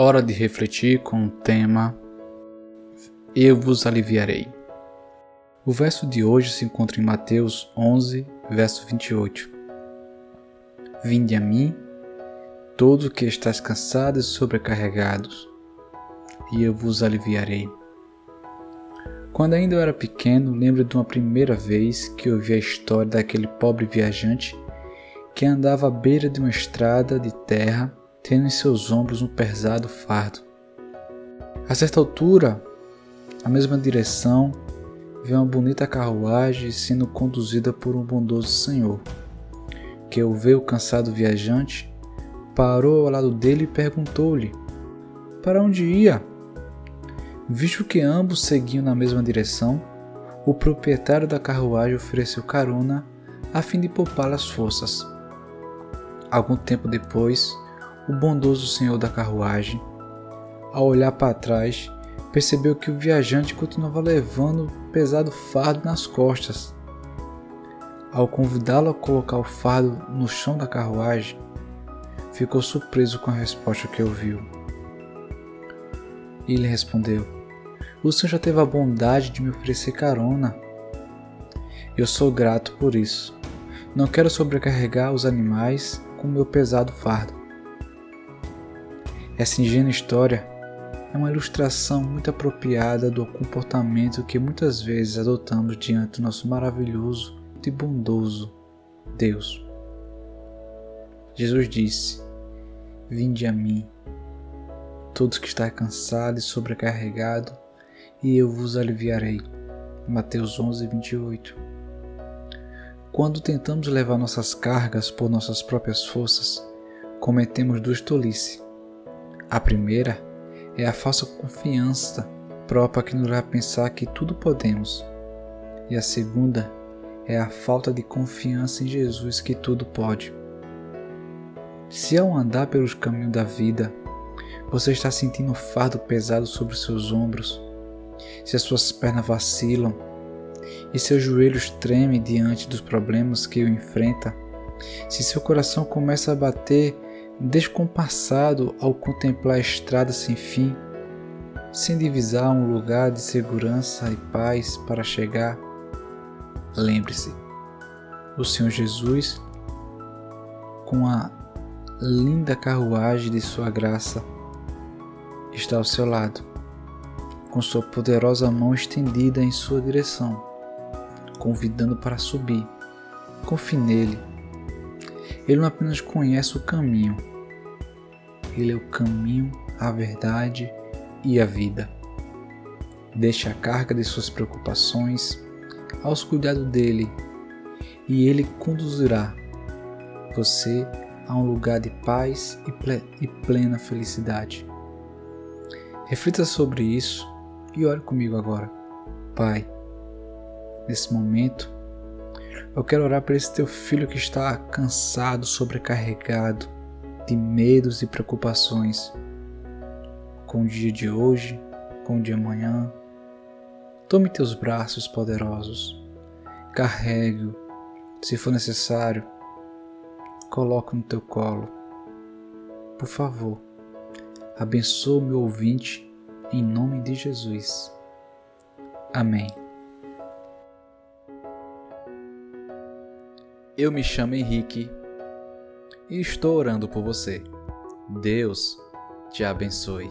Hora de refletir com o tema Eu vos aliviarei. O verso de hoje se encontra em Mateus 11, verso 28. Vinde a mim, todos que estáis cansados e sobrecarregados, e eu vos aliviarei. Quando ainda eu era pequeno, lembro de uma primeira vez que ouvi a história daquele pobre viajante que andava à beira de uma estrada de terra, tendo em seus ombros um pesado fardo. A certa altura, na mesma direção, vê uma bonita carruagem sendo conduzida por um bondoso senhor, que ao ver o cansado viajante, parou ao lado dele e perguntou-lhe: Para onde ia? Visto que ambos seguiam na mesma direção, o proprietário da carruagem ofereceu carona a fim de poupar as forças. Algum tempo depois, o bondoso senhor da carruagem, ao olhar para trás, percebeu que o viajante continuava levando o pesado fardo nas costas. Ao convidá-lo a colocar o fardo no chão da carruagem, ficou surpreso com a resposta que ouviu. E ele respondeu: o Senhor já teve a bondade de me oferecer carona. Eu sou grato por isso. Não quero sobrecarregar os animais com meu pesado fardo. Essa ingênua história é uma ilustração muito apropriada do comportamento que muitas vezes adotamos diante do nosso maravilhoso e bondoso Deus. Jesus disse: Vinde a mim, todos que estão cansados e sobrecarregados, e eu vos aliviarei. Mateus 11, 28. Quando tentamos levar nossas cargas por nossas próprias forças, cometemos duas tolices. A primeira é a falsa confiança própria que nos leva a pensar que tudo podemos. E a segunda é a falta de confiança em Jesus que tudo pode. Se ao andar pelos caminhos da vida, você está sentindo um fardo pesado sobre seus ombros, se as suas pernas vacilam e seus joelhos tremem diante dos problemas que o enfrenta, se seu coração começa a bater descompassado ao contemplar a estrada sem fim, sem divisar um lugar de segurança e paz para chegar, lembre-se, o Senhor Jesus, com a linda carruagem de sua graça, está ao seu lado com sua poderosa mão estendida em sua direção, convidando para subir. Confie nele. Ele não apenas conhece o caminho, ele é o caminho, a verdade e a vida. Deixe a carga de suas preocupações aos cuidados dele e ele conduzirá você a um lugar de paz e plena felicidade. Reflita sobre isso e ore comigo agora. Pai, nesse momento, eu quero orar por esse teu filho que está cansado, sobrecarregado de medos e preocupações com o dia de hoje, com o de amanhã. Tome teus braços poderosos, carregue-o, se for necessário, coloque no teu colo. Por favor, abençoe meu ouvinte em nome de Jesus. Amém. Eu me chamo Henrique e estou orando por você. Deus te abençoe.